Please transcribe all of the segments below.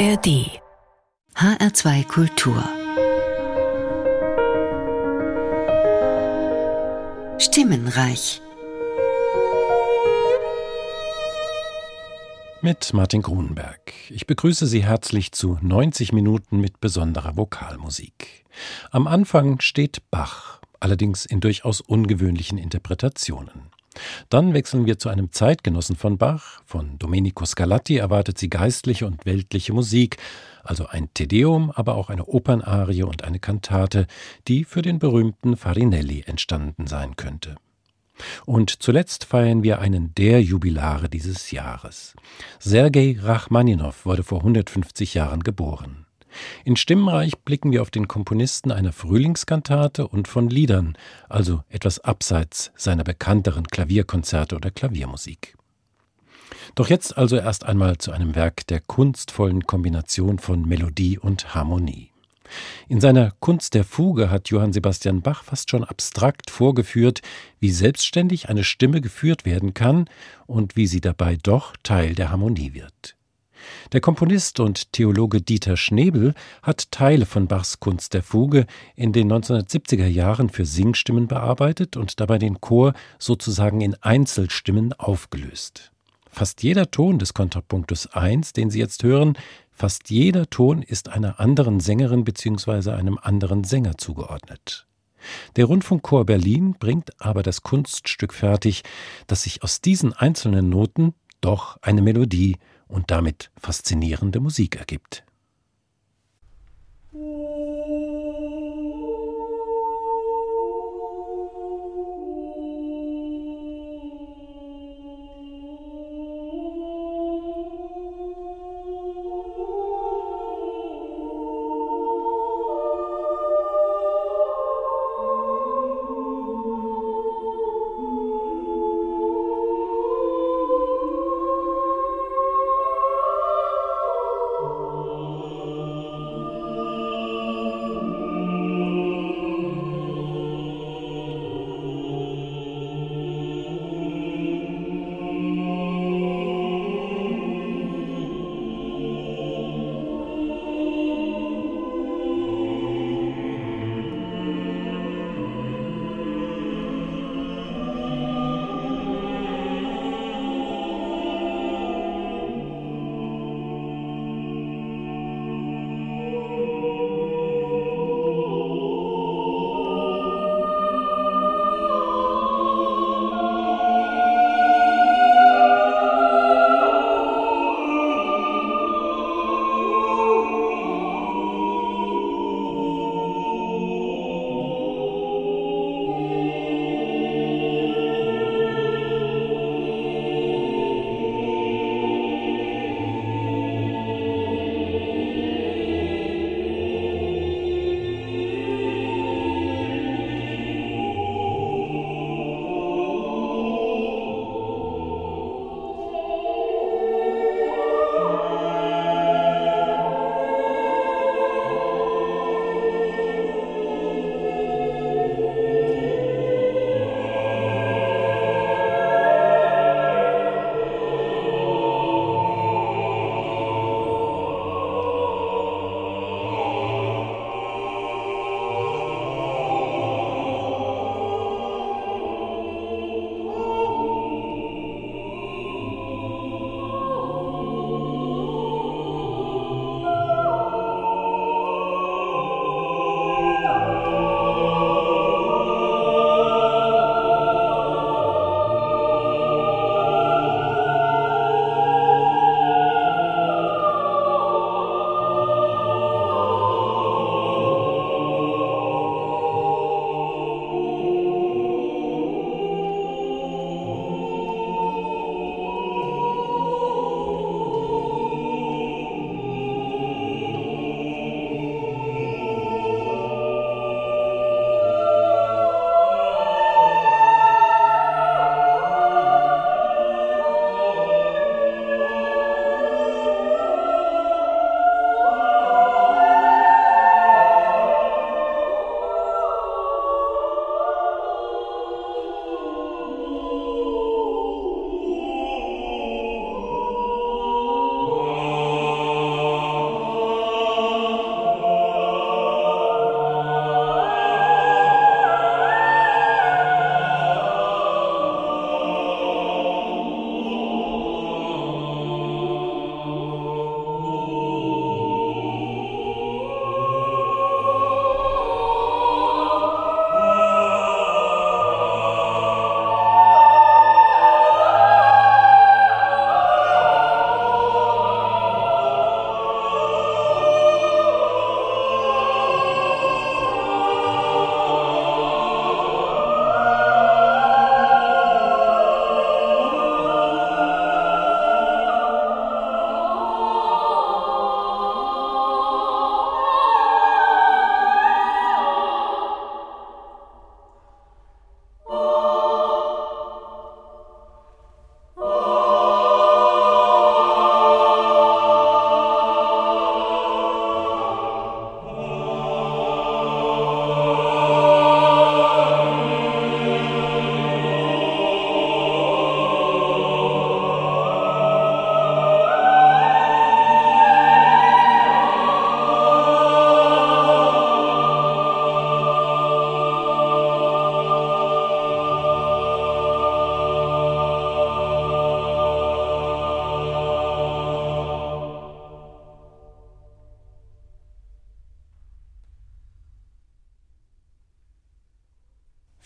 ARD HR2 Kultur Stimmenreich Mit Martin Grunenberg. Ich begrüße Sie herzlich zu 90 Minuten mit besonderer Vokalmusik. Am Anfang steht Bach, allerdings in durchaus ungewöhnlichen Interpretationen. Dann wechseln wir zu einem Zeitgenossen von Bach. Von Domenico Scarlatti erwartet sie geistliche und weltliche Musik, also ein Tedeum, aber auch eine Opernarie und eine Kantate, die für den berühmten Farinelli entstanden sein könnte. Und zuletzt feiern wir einen der Jubilare dieses Jahres. Sergei Rachmaninow wurde vor 150 Jahren geboren. In Stimmenreich blicken wir auf den Komponisten einer Frühlingskantate und von Liedern, also etwas abseits seiner bekannteren Klavierkonzerte oder Klaviermusik. Doch jetzt also erst einmal zu einem Werk der kunstvollen Kombination von Melodie und Harmonie. In seiner Kunst der Fuge hat Johann Sebastian Bach fast schon abstrakt vorgeführt, wie selbstständig eine Stimme geführt werden kann und wie sie dabei doch Teil der Harmonie wird. Der Komponist und Theologe Dieter Schnebel hat Teile von Bachs Kunst der Fuge in den 1970er Jahren für Singstimmen bearbeitet und dabei den Chor sozusagen in Einzelstimmen aufgelöst. Fast jeder Ton des Kontrapunktus 1, den Sie jetzt hören, fast jeder Ton ist einer anderen Sängerin bzw. einem anderen Sänger zugeordnet. Der Rundfunkchor Berlin bringt aber das Kunststück fertig, dass sich aus diesen einzelnen Noten doch eine Melodie und damit faszinierende Musik ergibt.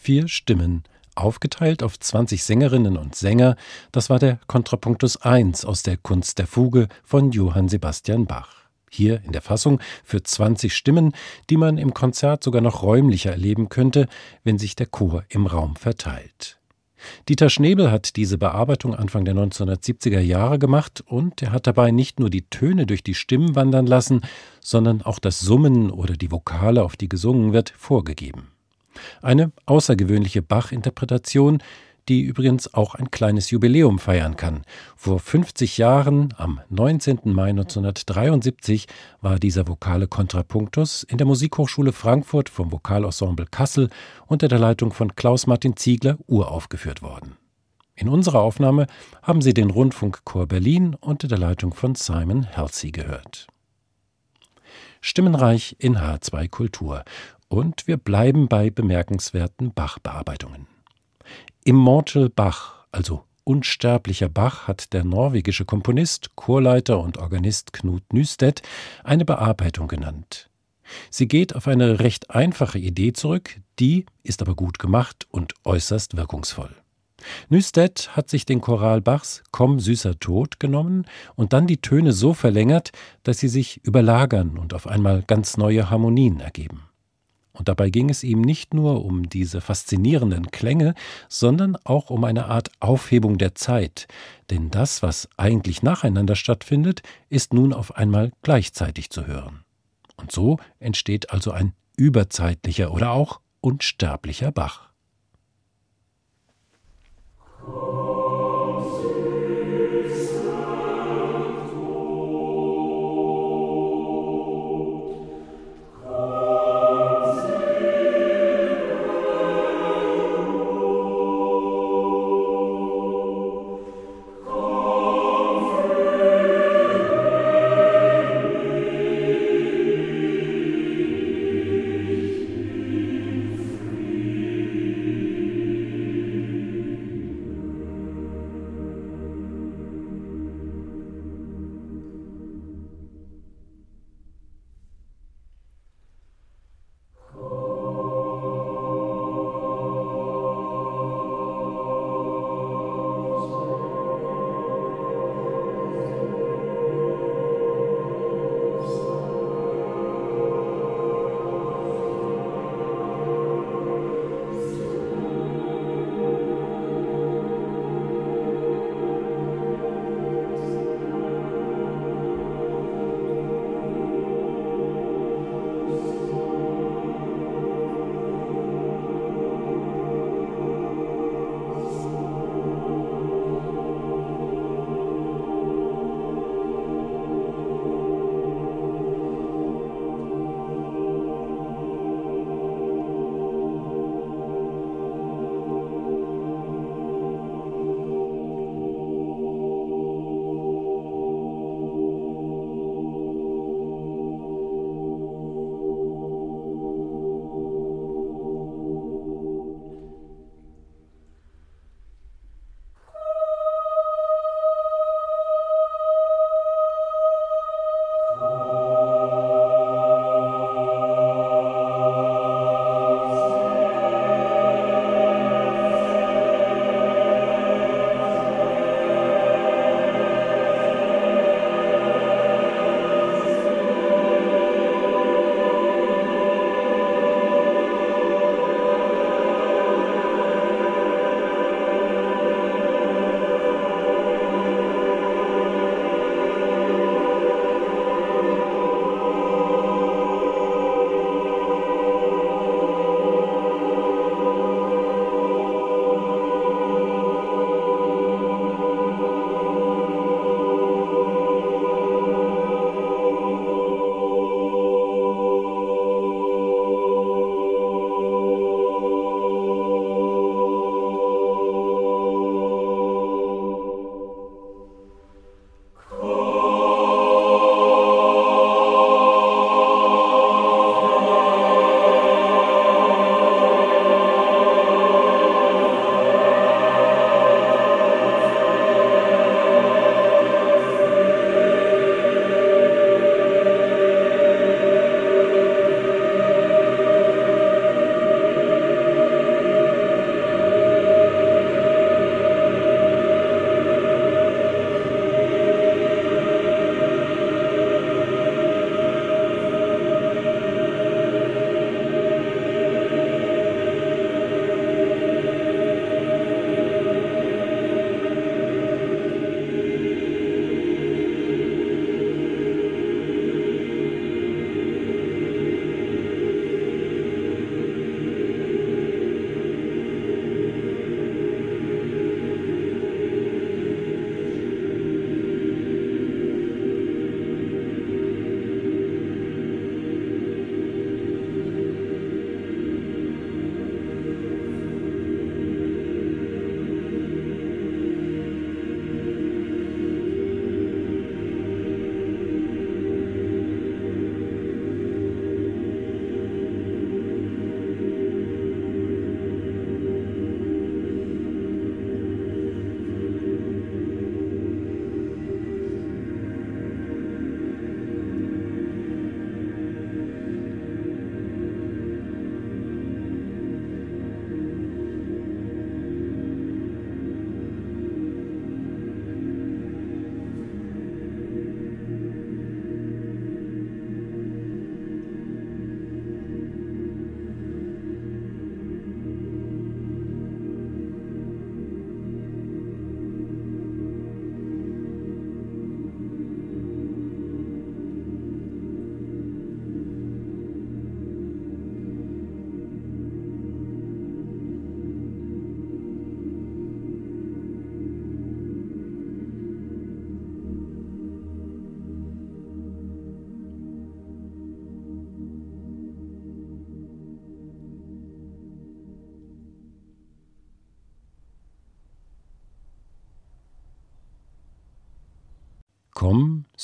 Vier Stimmen, aufgeteilt auf 20 Sängerinnen und Sänger, das war der Kontrapunktus 1 aus der Kunst der Fuge von Johann Sebastian Bach. Hier in der Fassung für 20 Stimmen, die man im Konzert sogar noch räumlicher erleben könnte, wenn sich der Chor im Raum verteilt. Dieter Schnebel hat diese Bearbeitung Anfang der 1970er Jahre gemacht und er hat dabei nicht nur die Töne durch die Stimmen wandern lassen, sondern auch das Summen oder die Vokale, auf die gesungen wird, vorgegeben. Eine außergewöhnliche Bach-Interpretation, die übrigens auch ein kleines Jubiläum feiern kann. Vor 50 Jahren, am 19. Mai 1973, war dieser vokale Kontrapunktus in der Musikhochschule Frankfurt vom Vokalensemble Kassel unter der Leitung von Klaus-Martin Ziegler uraufgeführt worden. In unserer Aufnahme haben Sie den Rundfunkchor Berlin unter der Leitung von Simon Halsey gehört. Stimmenreich in H2 Kultur. Und wir bleiben bei bemerkenswerten Bach-Bearbeitungen. Immortal Bach, also unsterblicher Bach, hat der norwegische Komponist, Chorleiter und Organist Knut Nystedt eine Bearbeitung genannt. Sie geht auf eine recht einfache Idee zurück, die ist aber gut gemacht und äußerst wirkungsvoll. Nystedt hat sich den Choral Bachs Komm süßer Tod genommen und dann die Töne so verlängert, dass sie sich überlagern und auf einmal ganz neue Harmonien ergeben. Und dabei ging es ihm nicht nur um diese faszinierenden Klänge, sondern auch um eine Art Aufhebung der Zeit, denn das, was eigentlich nacheinander stattfindet, ist nun auf einmal gleichzeitig zu hören. Und so entsteht also ein überzeitlicher oder auch unsterblicher Bach. Komm,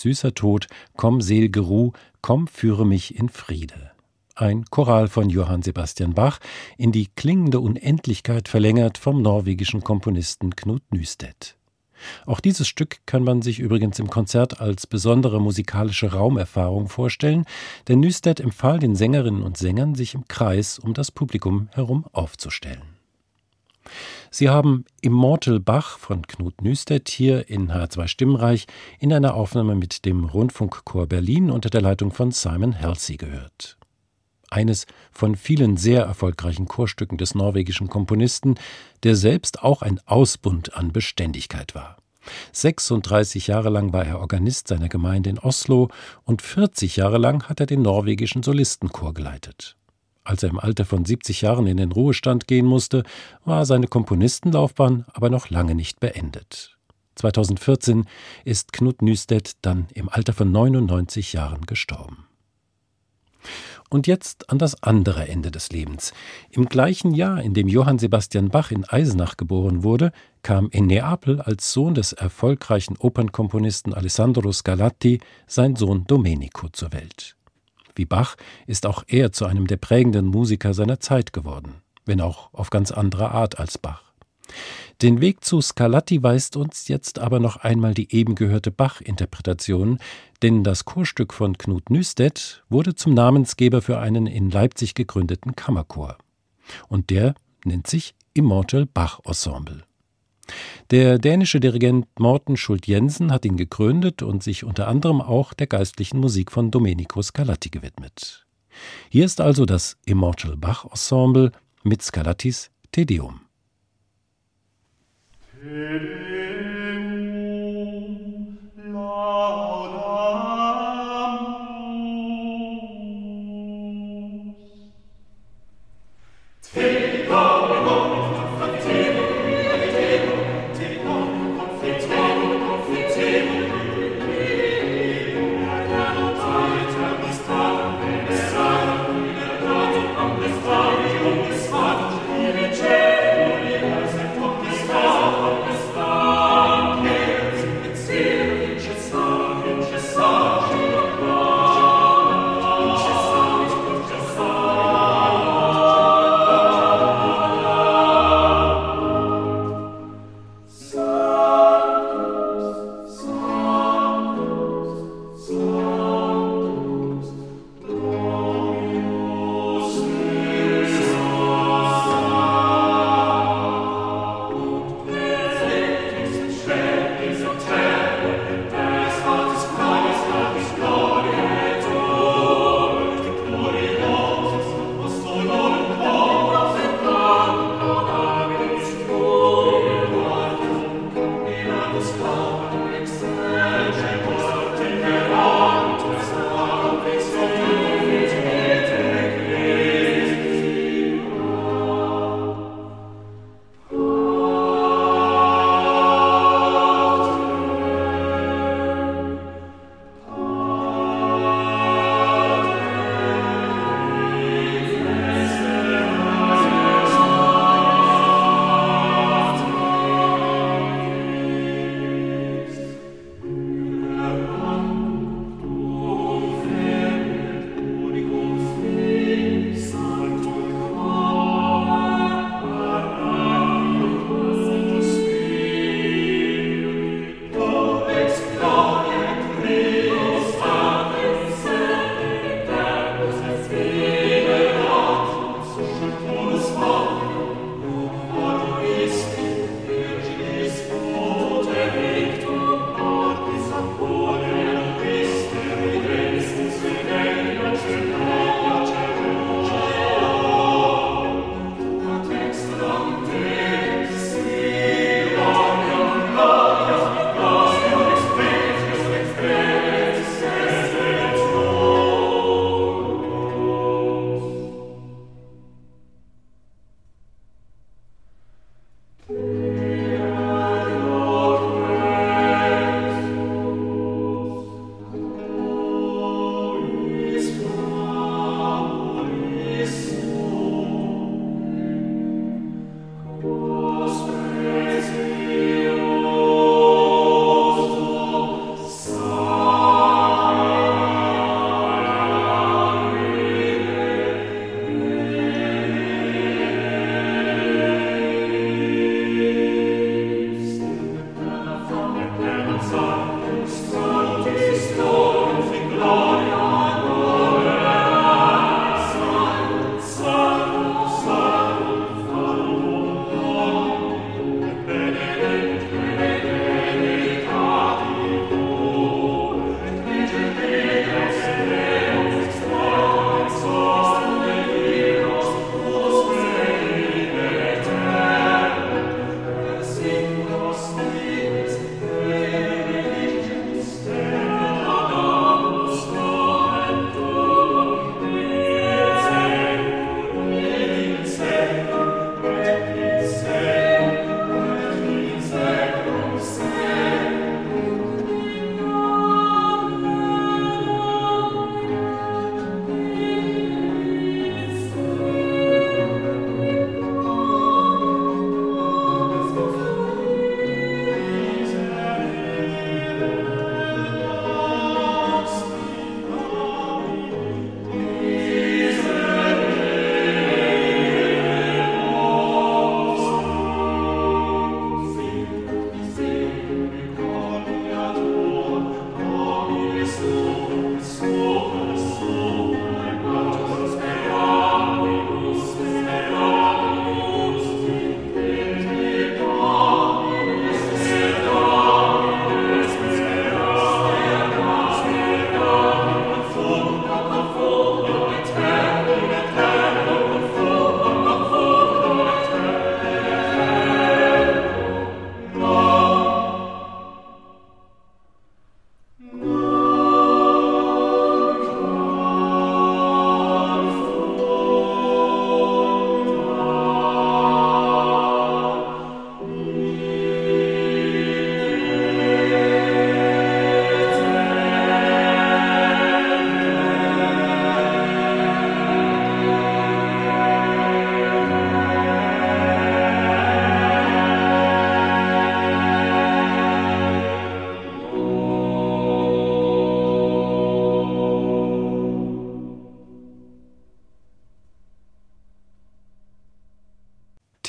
süßer Tod, komm, selge Ruh, komm, führe mich in Friede. Ein Choral von Johann Sebastian Bach, in die klingende Unendlichkeit verlängert vom norwegischen Komponisten Knut Nystedt. Auch dieses Stück kann man sich übrigens im Konzert als besondere musikalische Raumerfahrung vorstellen, denn Nystedt empfahl den Sängerinnen und Sängern, sich im Kreis um das Publikum herum aufzustellen. Sie haben Immortal Bach von Knut Nystedt hier in H2 Stimmreich in einer Aufnahme mit dem Rundfunkchor Berlin unter der Leitung von Simon Halsey gehört. Eines von vielen sehr erfolgreichen Chorstücken des norwegischen Komponisten, der selbst auch ein Ausbund an Beständigkeit war. 36 Jahre lang war er Organist seiner Gemeinde in Oslo und 40 Jahre lang hat er den norwegischen Solistenchor geleitet. Als er im Alter von 70 Jahren in den Ruhestand gehen musste, war seine Komponistenlaufbahn aber noch lange nicht beendet. 2014 ist Knut Nystedt dann im Alter von 99 Jahren gestorben. Und jetzt an das andere Ende des Lebens. Im gleichen Jahr, in dem Johann Sebastian Bach in Eisenach geboren wurde, kam in Neapel als Sohn des erfolgreichen Opernkomponisten Alessandro Scarlatti sein Sohn Domenico zur Welt. Wie Bach ist auch er zu einem der prägenden Musiker seiner Zeit geworden, wenn auch auf ganz andere Art als Bach. Den Weg zu Scarlatti weist uns jetzt aber noch einmal die eben gehörte Bach-Interpretation, denn das Chorstück von Knut Nystedt wurde zum Namensgeber für einen in Leipzig gegründeten Kammerchor. Und der nennt sich Immortal Bach Ensemble. Der dänische Dirigent Morten Schult-Jensen hat ihn gegründet und sich unter anderem auch der geistlichen Musik von Domenico Scarlatti gewidmet. Hier ist also das Immortal Bach Ensemble mit Scarlattis Tedeum.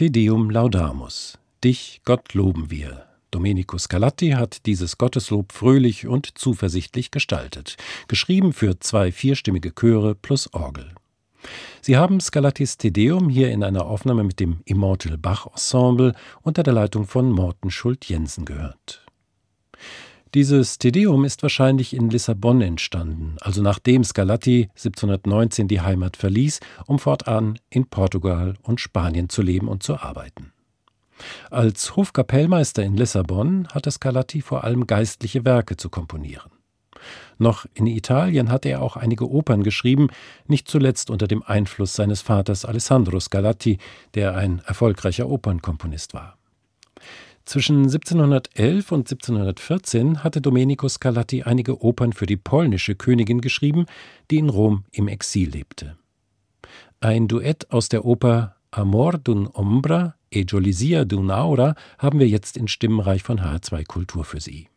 Te Deum Laudamus. Dich, Gott, loben wir. Domenico Scarlatti hat dieses Gotteslob fröhlich und zuversichtlich gestaltet, geschrieben für zwei vierstimmige Chöre plus Orgel. Sie haben Scarlattis Te Deum hier in einer Aufnahme mit dem Immortal Bach Ensemble unter der Leitung von Morten Schult-Jensen gehört. Dieses Tedeum ist wahrscheinlich in Lissabon entstanden, also nachdem Scarlatti 1719 die Heimat verließ, um fortan in Portugal und Spanien zu leben und zu arbeiten. Als Hofkapellmeister in Lissabon hatte Scarlatti vor allem geistliche Werke zu komponieren. Noch in Italien hatte er auch einige Opern geschrieben, nicht zuletzt unter dem Einfluss seines Vaters Alessandro Scarlatti, der ein erfolgreicher Opernkomponist war. Zwischen 1711 und 1714 hatte Domenico Scarlatti einige Opern für die polnische Königin geschrieben, die in Rom im Exil lebte. Ein Duett aus der Oper Amor d'un Ombra e Jolisia d'un Aura haben wir jetzt in Stimmenreich von H2 Kultur für Sie.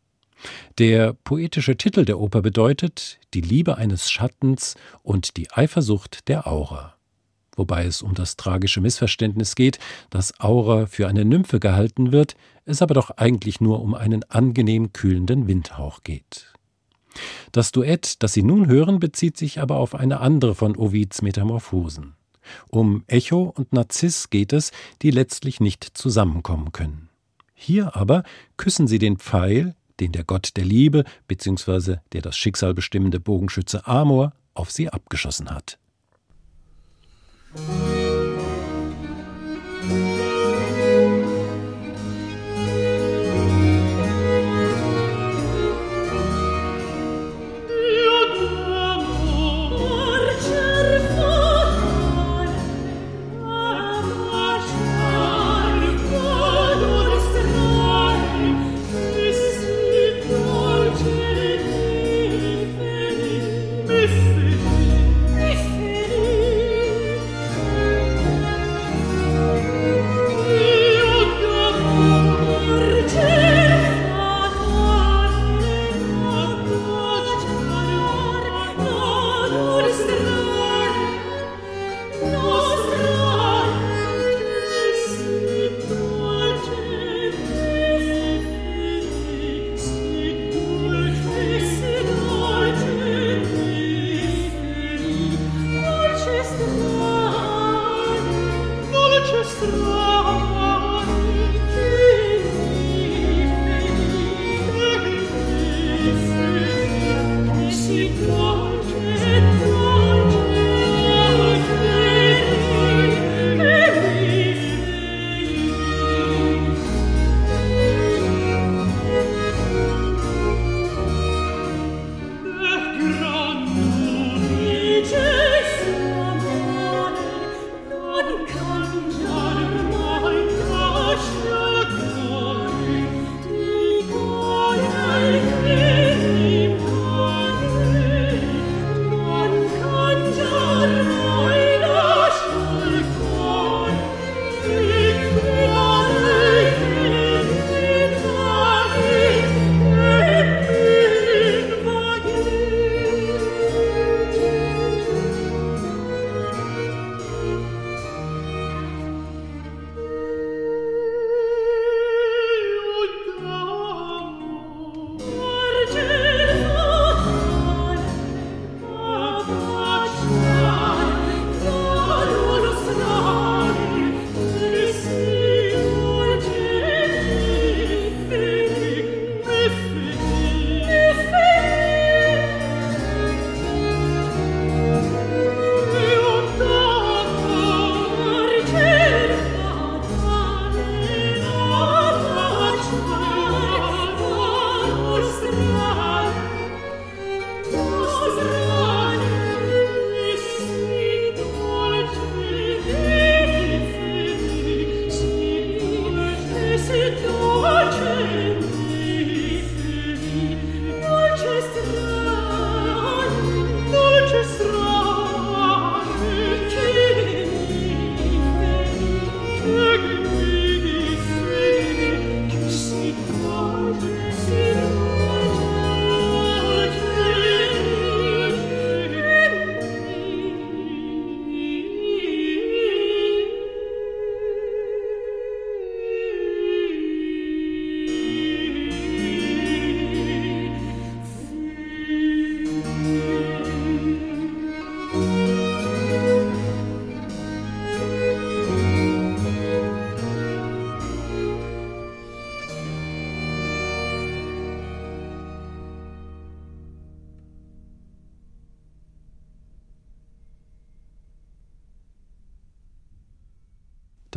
Der poetische Titel der Oper bedeutet Die Liebe eines Schattens und die Eifersucht der Aura wobei es um das tragische Missverständnis geht, dass Aura für eine Nymphe gehalten wird, es aber doch eigentlich nur um einen angenehm kühlenden Windhauch geht. Das Duett, das Sie nun hören, bezieht sich aber auf eine andere von Ovids Metamorphosen. Um Echo und Narziss geht es, die letztlich nicht zusammenkommen können. Hier aber küssen sie den Pfeil, den der Gott der Liebe bzw. der das Schicksal bestimmende Bogenschütze Amor auf sie abgeschossen hat. Música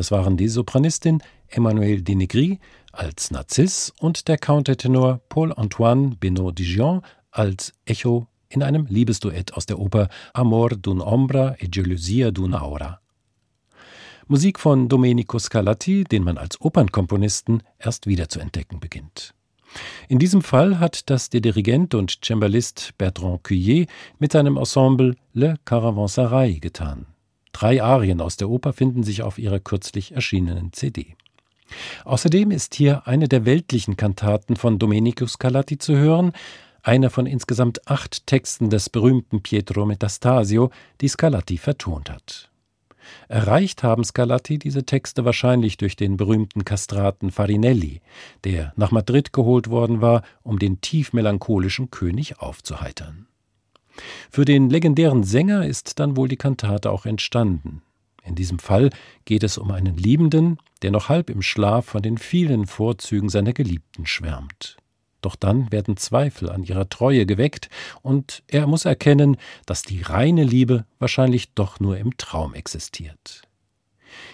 Das waren die Sopranistin Emmanuelle Denegri als Narziss und der Countertenor Paul-Antoine Benoît-Dijon als Echo in einem Liebesduett aus der Oper Amor d'un ombra e gelosia d'un aura. Musik von Domenico Scarlatti, den man als Opernkomponisten erst wieder zu entdecken beginnt. In diesem Fall hat das der Dirigent und Cembalist Bertrand Cuillet mit seinem Ensemble Le Caravanserai getan. Drei Arien aus der Oper finden sich auf ihrer kürzlich erschienenen CD. Außerdem ist hier eine der weltlichen Kantaten von Domenico Scarlatti zu hören, einer von insgesamt acht Texten des berühmten Pietro Metastasio, die Scarlatti vertont hat. Erreicht haben Scarlatti diese Texte wahrscheinlich durch den berühmten Kastraten Farinelli, der nach Madrid geholt worden war, um den tief melancholischen König aufzuheitern. Für den legendären Sänger ist dann wohl die Kantate auch entstanden. In diesem Fall geht es um einen Liebenden, der noch halb im Schlaf von den vielen Vorzügen seiner Geliebten schwärmt. Doch dann werden Zweifel an ihrer Treue geweckt, und er muss erkennen, dass die reine Liebe wahrscheinlich doch nur im Traum existiert.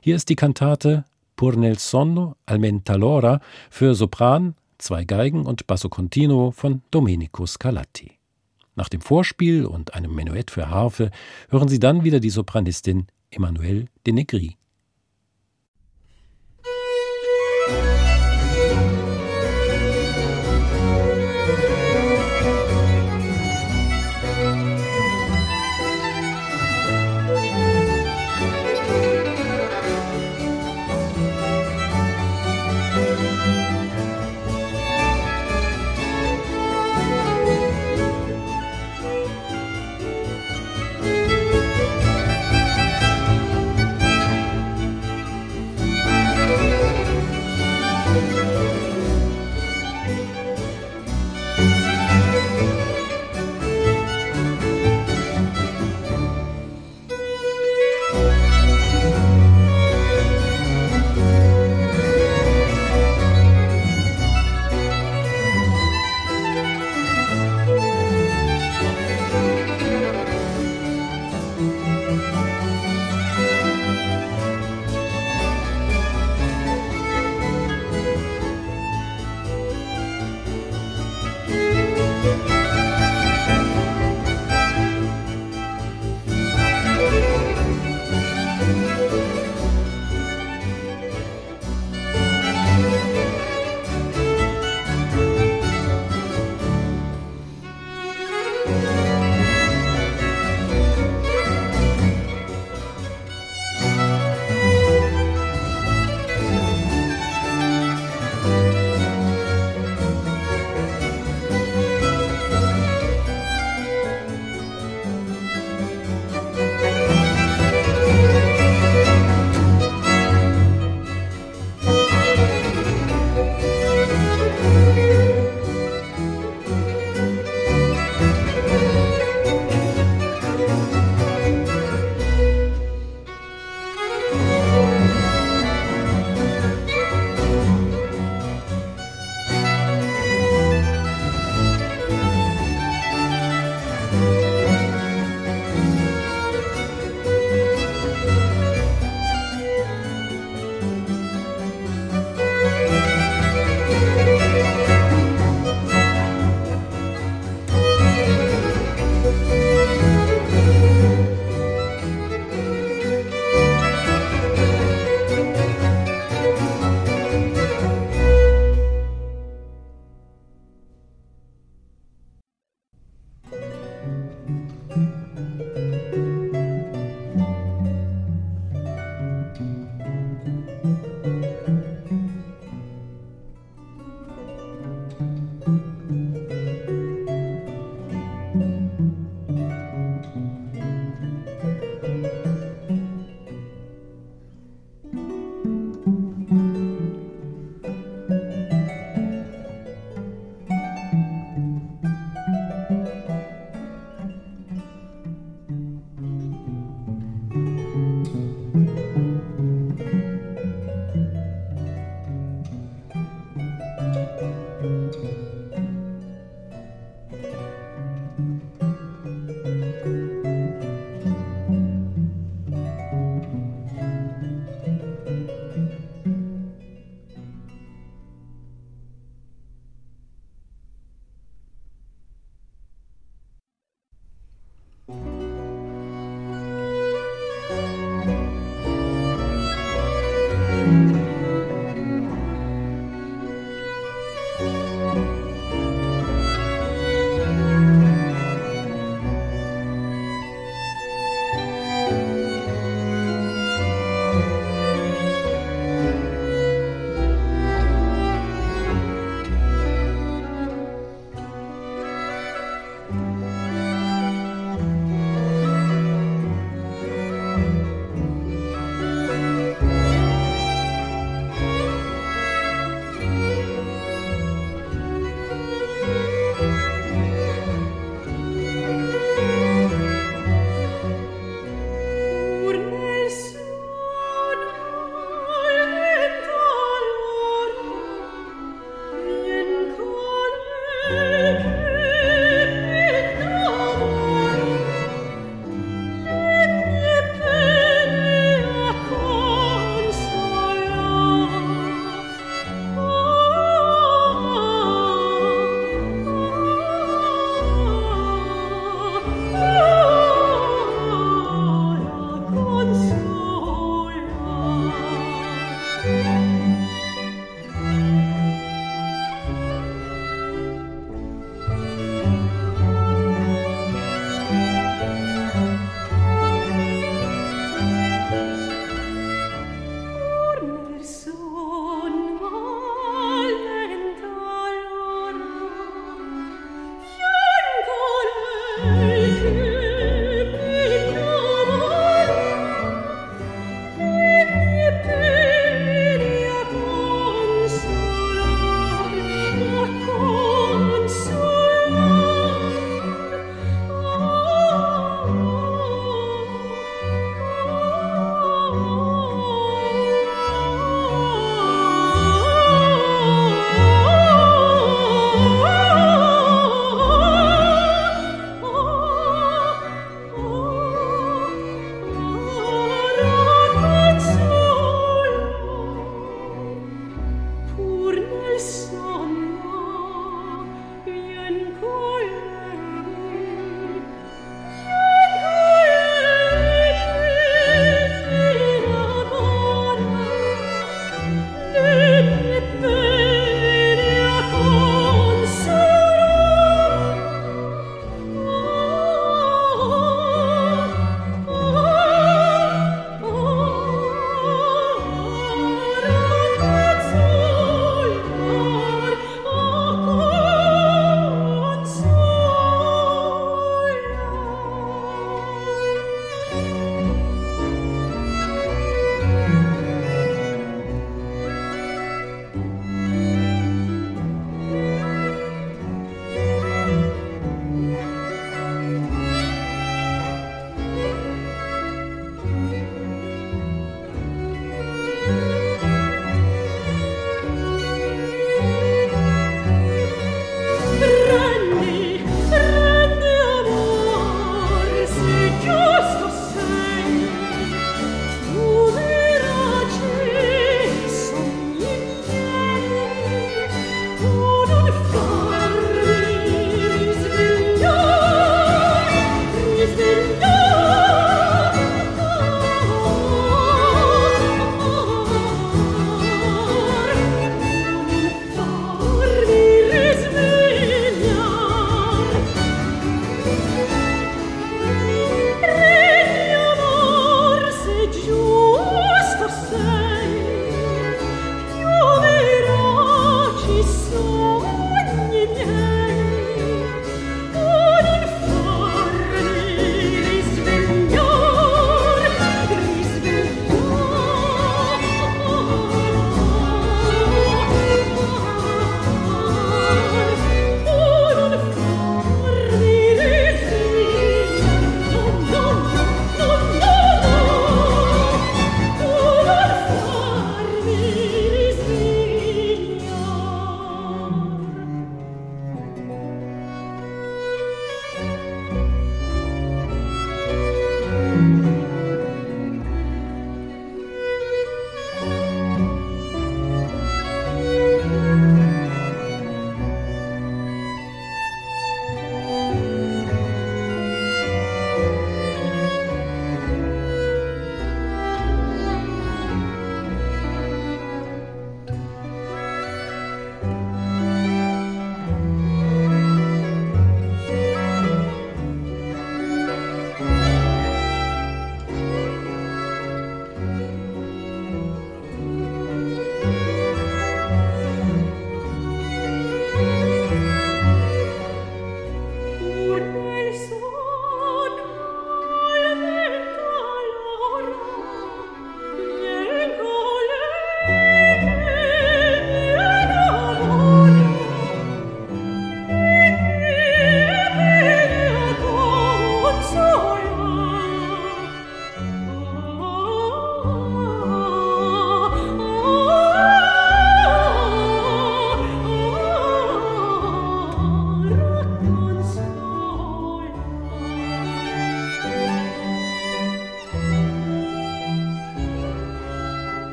Hier ist die Kantate Pur nel sonno al mentalora für Sopran, zwei Geigen und Basso Continuo von Domenico Scarlatti. Nach dem Vorspiel und einem Menuett für Harfe hören Sie dann wieder die Sopranistin Emmanuelle de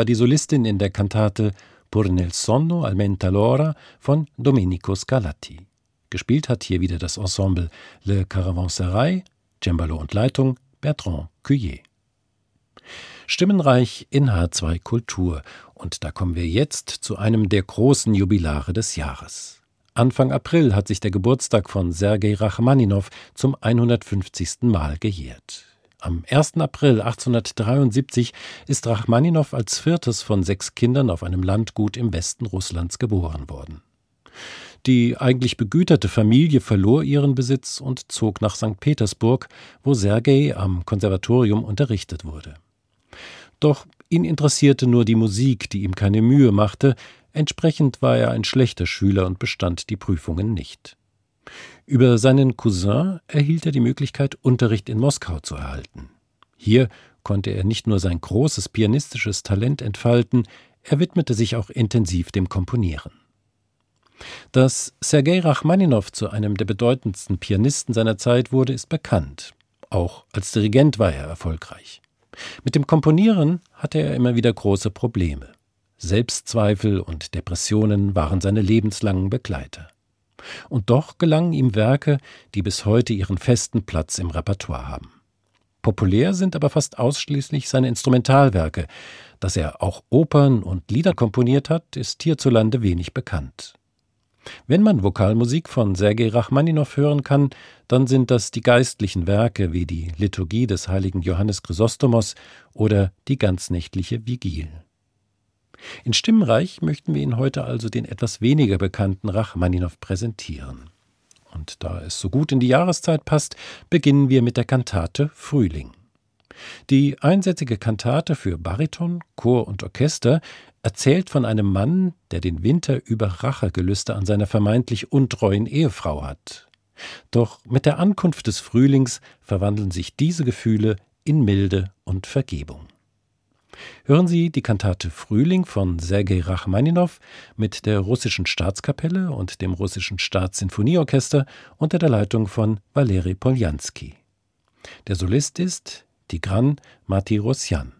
war die Solistin in der Kantate Pur nel sonno al l'ora von Domenico Scarlatti. Gespielt hat hier wieder das Ensemble Le Caravanserai, Cembalo und Leitung Bertrand Cuyer. Stimmenreich in H2 Kultur. Und da kommen wir jetzt zu einem der großen Jubilare des Jahres. Anfang April hat sich der Geburtstag von Sergei Rachmaninow zum 150. Mal gejährt. Am 1. April 1873 ist Rachmaninow als viertes von sechs Kindern auf einem Landgut im Westen Russlands geboren worden. Die eigentlich begüterte Familie verlor ihren Besitz und zog nach St. Petersburg, wo Sergei am Konservatorium unterrichtet wurde. Doch ihn interessierte nur die Musik, die ihm keine Mühe machte, entsprechend war er ein schlechter Schüler und bestand die Prüfungen nicht. Über seinen Cousin erhielt er die Möglichkeit, Unterricht in Moskau zu erhalten. Hier konnte er nicht nur sein großes pianistisches Talent entfalten, er widmete sich auch intensiv dem Komponieren. Dass Sergei Rachmaninow zu einem der bedeutendsten Pianisten seiner Zeit wurde, ist bekannt. Auch als Dirigent war er erfolgreich. Mit dem Komponieren hatte er immer wieder große Probleme. Selbstzweifel und Depressionen waren seine lebenslangen Begleiter. Und doch gelangen ihm Werke, die bis heute ihren festen Platz im Repertoire haben. Populär sind aber fast ausschließlich seine Instrumentalwerke. Dass er auch Opern und Lieder komponiert hat, ist hierzulande wenig bekannt. Wenn man Vokalmusik von Sergei Rachmaninow hören kann, dann sind das die geistlichen Werke wie die Liturgie des heiligen Johannes Chrysostomos oder die ganznächtliche Vigil. In Stimmenreich möchten wir Ihnen heute also den etwas weniger bekannten Rachmaninow präsentieren. Und da es so gut in die Jahreszeit passt, beginnen wir mit der Kantate Frühling. Die einsätzige Kantate für Bariton, Chor und Orchester erzählt von einem Mann, der den Winter über Rachegelüste an seiner vermeintlich untreuen Ehefrau hat. Doch mit der Ankunft des Frühlings verwandeln sich diese Gefühle in Milde und Vergebung. Hören Sie die Kantate Frühling von Sergei Rachmaninow mit der russischen Staatskapelle und dem russischen Staatssinfonieorchester unter der Leitung von Valeri Poljanski. Der Solist ist Tigran Martirosyan.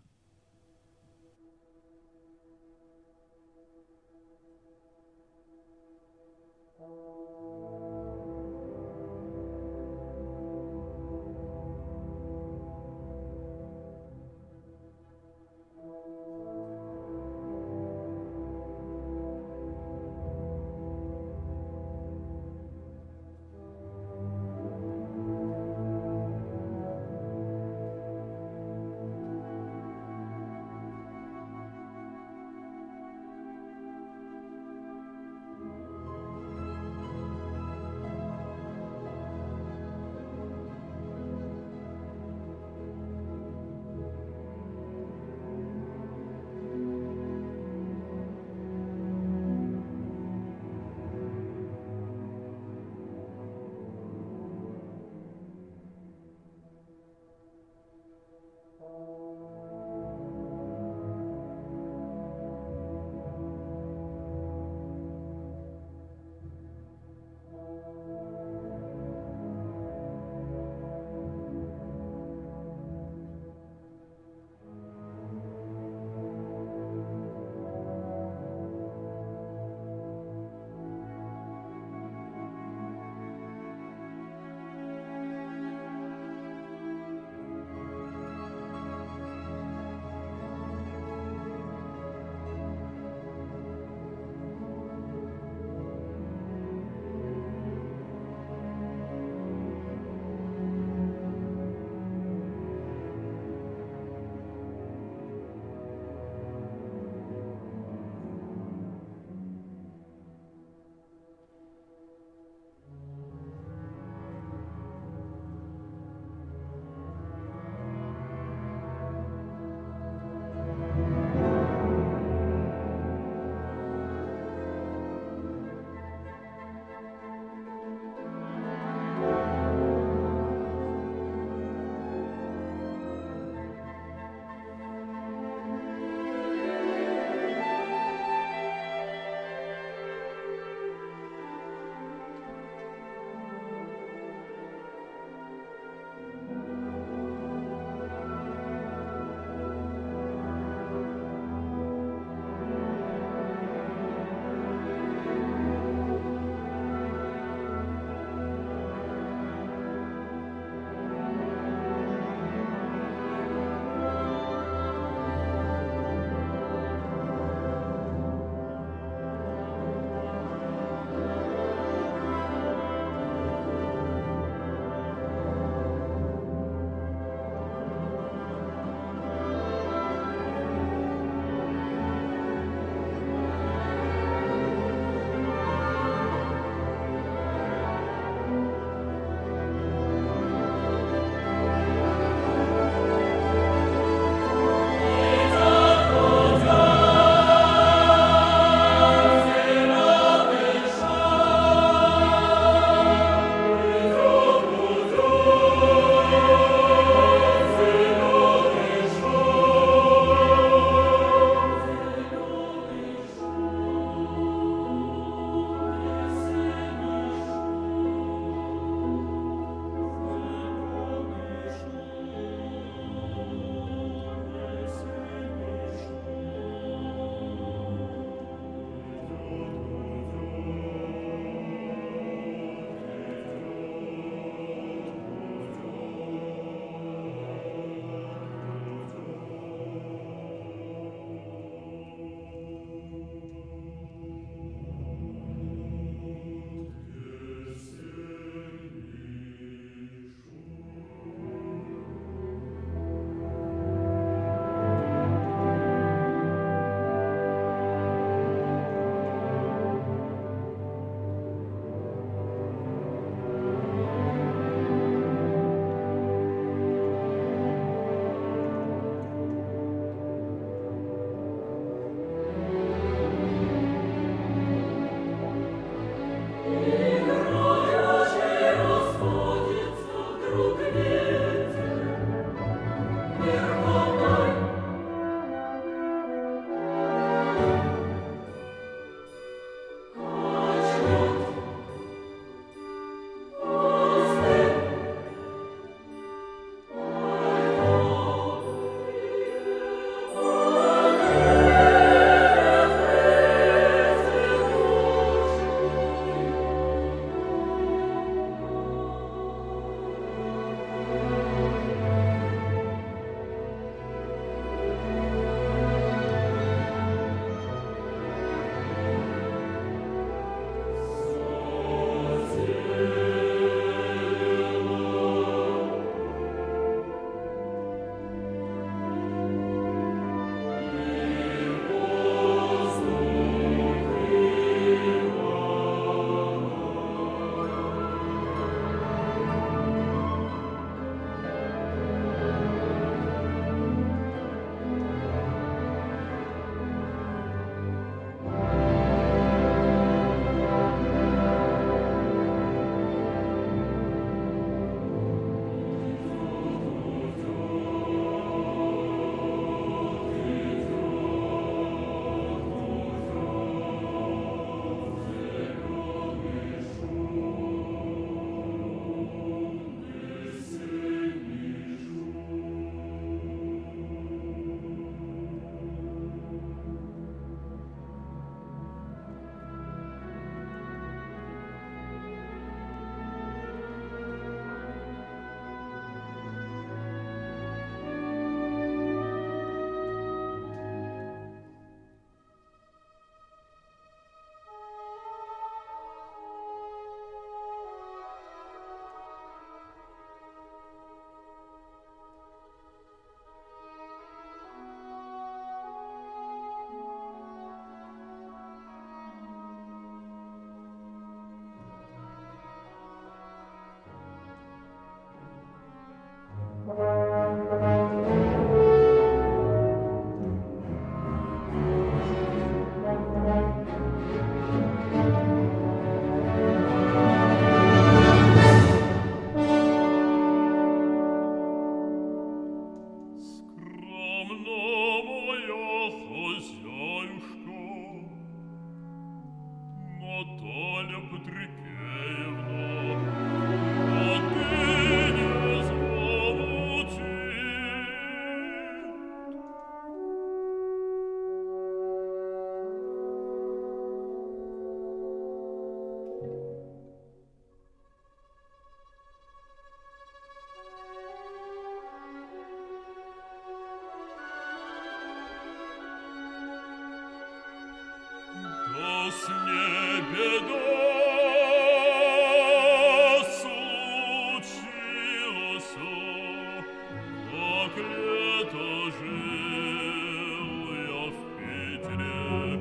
лето жил я в Питере,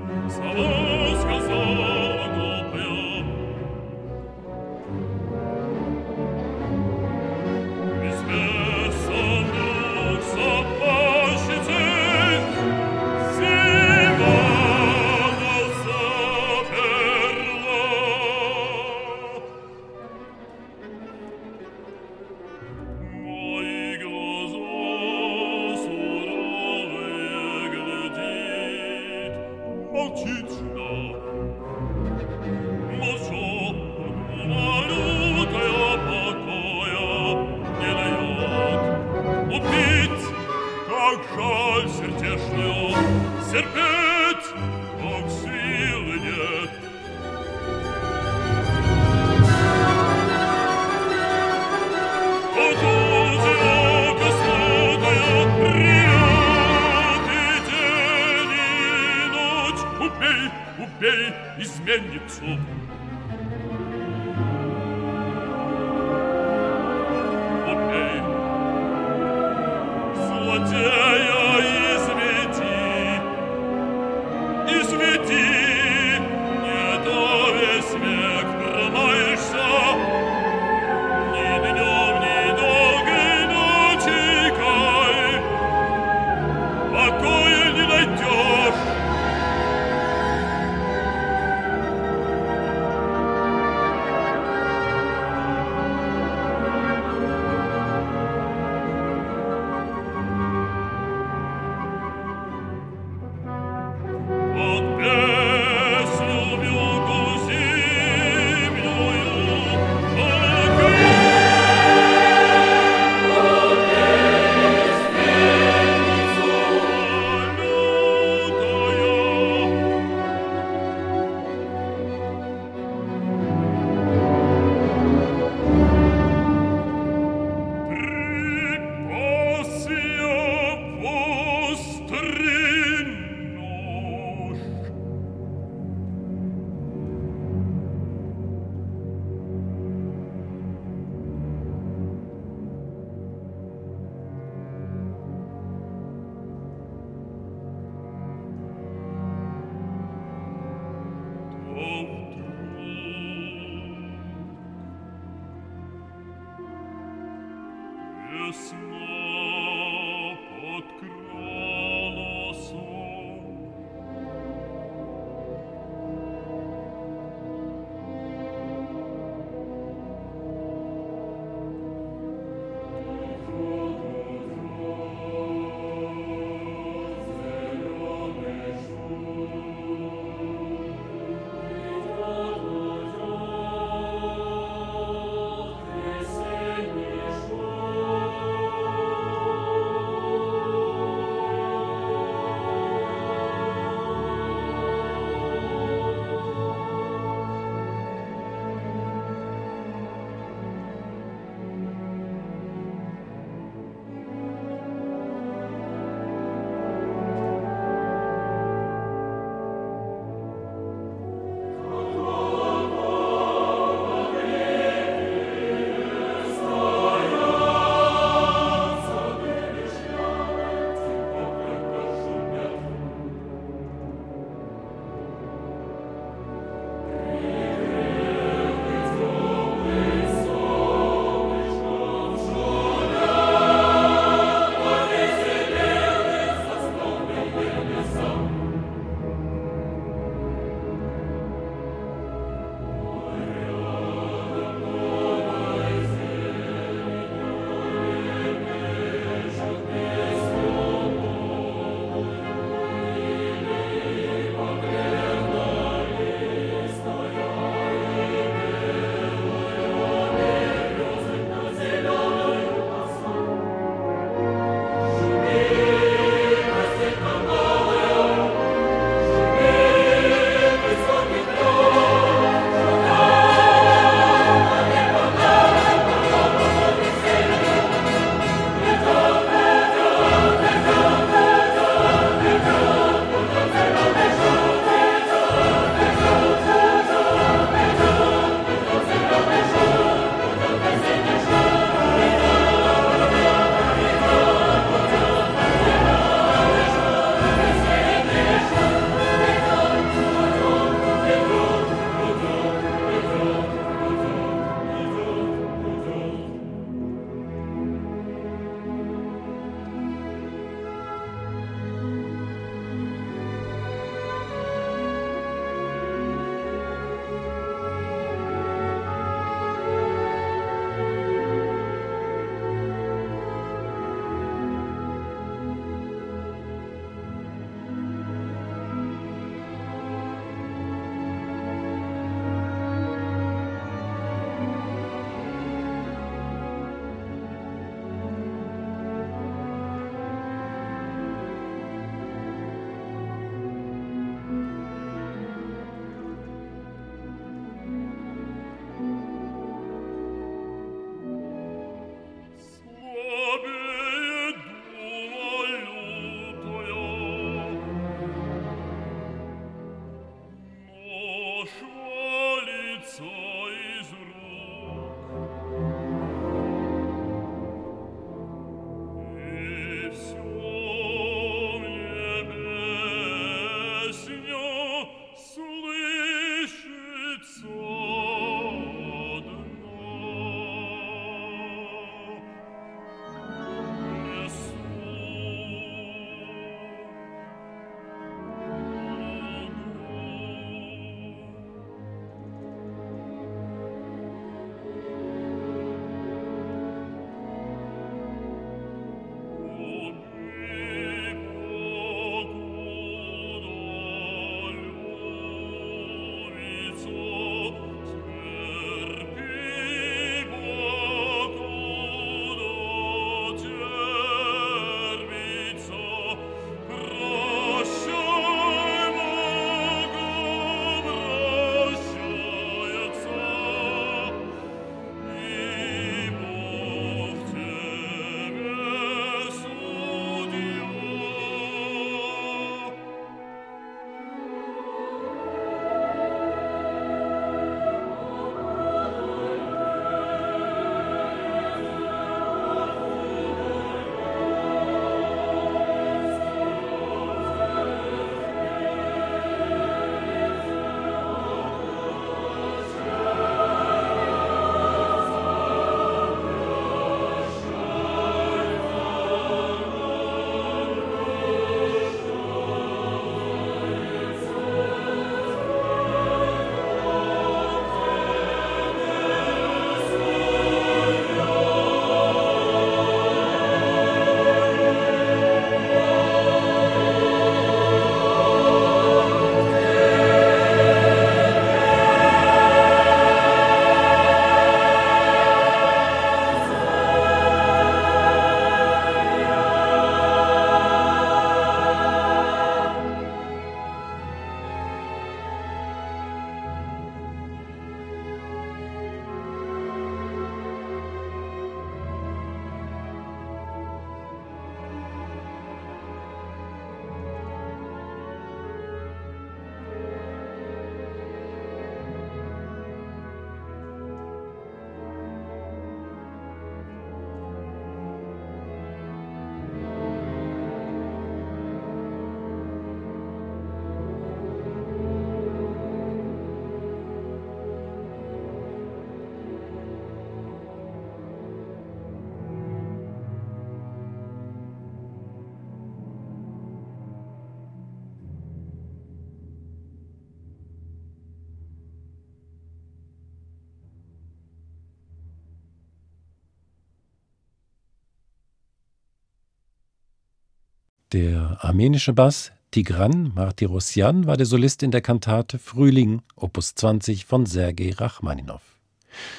Der armenische Bass Tigran Martirosyan war der Solist in der Kantate Frühling, Opus 20 von Sergei Rachmaninow.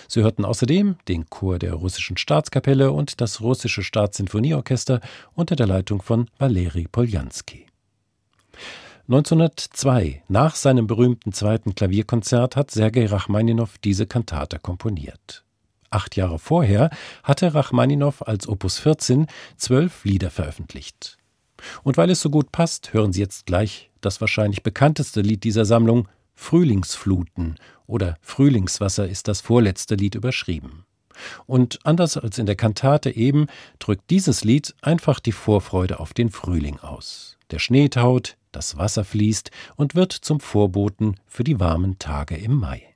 Sie hörten außerdem den Chor der russischen Staatskapelle und das russische Staatssinfonieorchester unter der Leitung von Valeri Poljanski. 1902, nach seinem berühmten zweiten Klavierkonzert, hat Sergei Rachmaninow diese Kantate komponiert. Acht Jahre vorher hatte Rachmaninow als Opus 14 zwölf Lieder veröffentlicht. Und weil es so gut passt, hören Sie jetzt gleich das wahrscheinlich bekannteste Lied dieser Sammlung, Frühlingsfluten oder Frühlingswasser ist das vorletzte Lied überschrieben. Und anders als in der Kantate eben drückt dieses Lied einfach die Vorfreude auf den Frühling aus. Der Schnee taut, das Wasser fließt und wird zum Vorboten für die warmen Tage im Mai.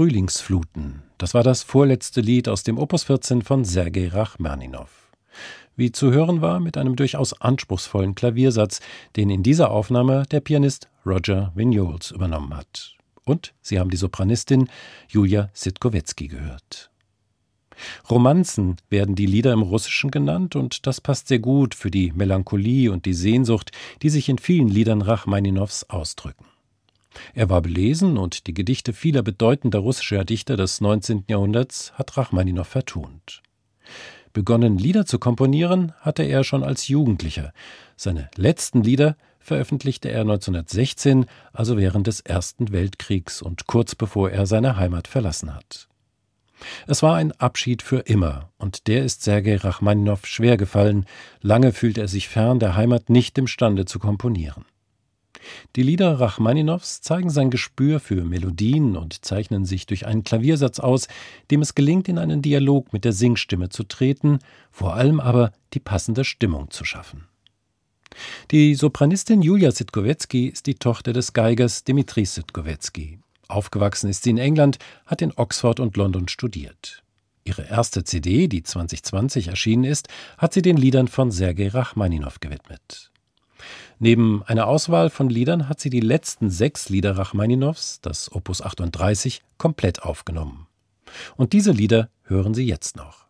Frühlingsfluten. Das war das vorletzte Lied aus dem Opus 14 von Sergei Rachmaninow. Wie zu hören war, mit einem durchaus anspruchsvollen Klaviersatz, den in dieser Aufnahme der Pianist Roger Vignoles übernommen hat. Und Sie haben die Sopranistin Julia Sitkowetzki gehört. Romanzen werden die Lieder im Russischen genannt, und das passt sehr gut für die Melancholie und die Sehnsucht, die sich in vielen Liedern Rachmaninows ausdrücken. Er war belesen und die Gedichte vieler bedeutender russischer Dichter des 19. Jahrhunderts hat Rachmaninow vertont. Begonnen Lieder zu komponieren hatte er schon als Jugendlicher. Seine letzten Lieder veröffentlichte er 1916, also während des Ersten Weltkriegs und kurz bevor er seine Heimat verlassen hat. Es war ein Abschied für immer, und der ist Sergei Rachmaninow schwer gefallen. Lange fühlte er sich fern der Heimat nicht imstande zu komponieren. Die Lieder Rachmaninows zeigen sein Gespür für Melodien und zeichnen sich durch einen Klaviersatz aus, dem es gelingt, in einen Dialog mit der Singstimme zu treten, vor allem aber die passende Stimmung zu schaffen. Die Sopranistin Julia Sitkowetzki ist die Tochter des Geigers Dimitris Sitkowetzki. Aufgewachsen ist sie in England, hat in Oxford und London studiert. Ihre erste CD, die 2020 erschienen ist, hat sie den Liedern von Sergei Rachmaninow gewidmet. Neben einer Auswahl von Liedern hat sie die letzten sechs Lieder Rachmaninows, das Opus 38, komplett aufgenommen. Und diese Lieder hören Sie jetzt noch.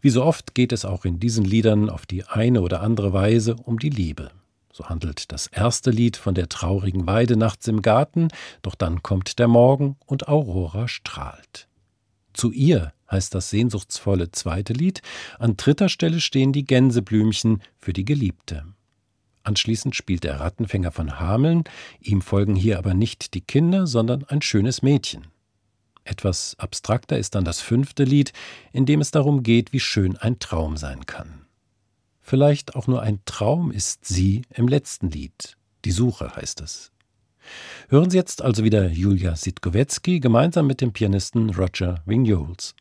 Wie so oft geht es auch in diesen Liedern auf die eine oder andere Weise um die Liebe. So handelt das erste Lied von der traurigen Weide nachts im Garten, doch dann kommt der Morgen und Aurora strahlt. Zu ihr heißt das sehnsuchtsvolle zweite Lied, an dritter Stelle stehen die Gänseblümchen für die Geliebte. Anschließend spielt der Rattenfänger von Hameln, ihm folgen hier aber nicht die Kinder, sondern ein schönes Mädchen. Etwas abstrakter ist dann das fünfte Lied, in dem es darum geht, wie schön ein Traum sein kann. Vielleicht auch nur ein Traum ist sie im letzten Lied. Die Suche heißt es. Hören Sie jetzt also wieder Julia Sitkowetzki gemeinsam mit dem Pianisten Roger Vignoles.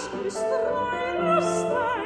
Sterne, Sterne,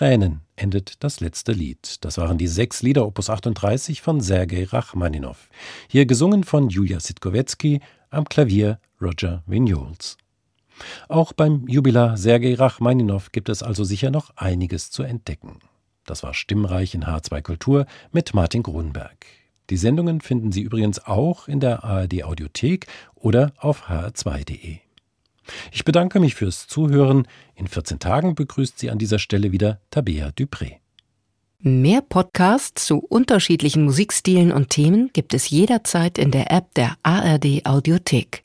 Tränen endet das letzte Lied. Das waren die sechs Lieder Opus 38 von Sergei Rachmaninow. Hier gesungen von Julia Sitkowetzki, am Klavier Roger Vignoles. Auch beim Jubilar Sergei Rachmaninow gibt es also sicher noch einiges zu entdecken. Das war Stimmreich in H2 Kultur mit Martin Grunberg. Die Sendungen finden Sie übrigens auch in der ARD Audiothek oder auf hr2.de. Ich bedanke mich fürs Zuhören. In 14 Tagen begrüßt Sie an dieser Stelle wieder Tabea Dupré. Mehr Podcasts zu unterschiedlichen Musikstilen und Themen gibt es jederzeit in der App der ARD Audiothek.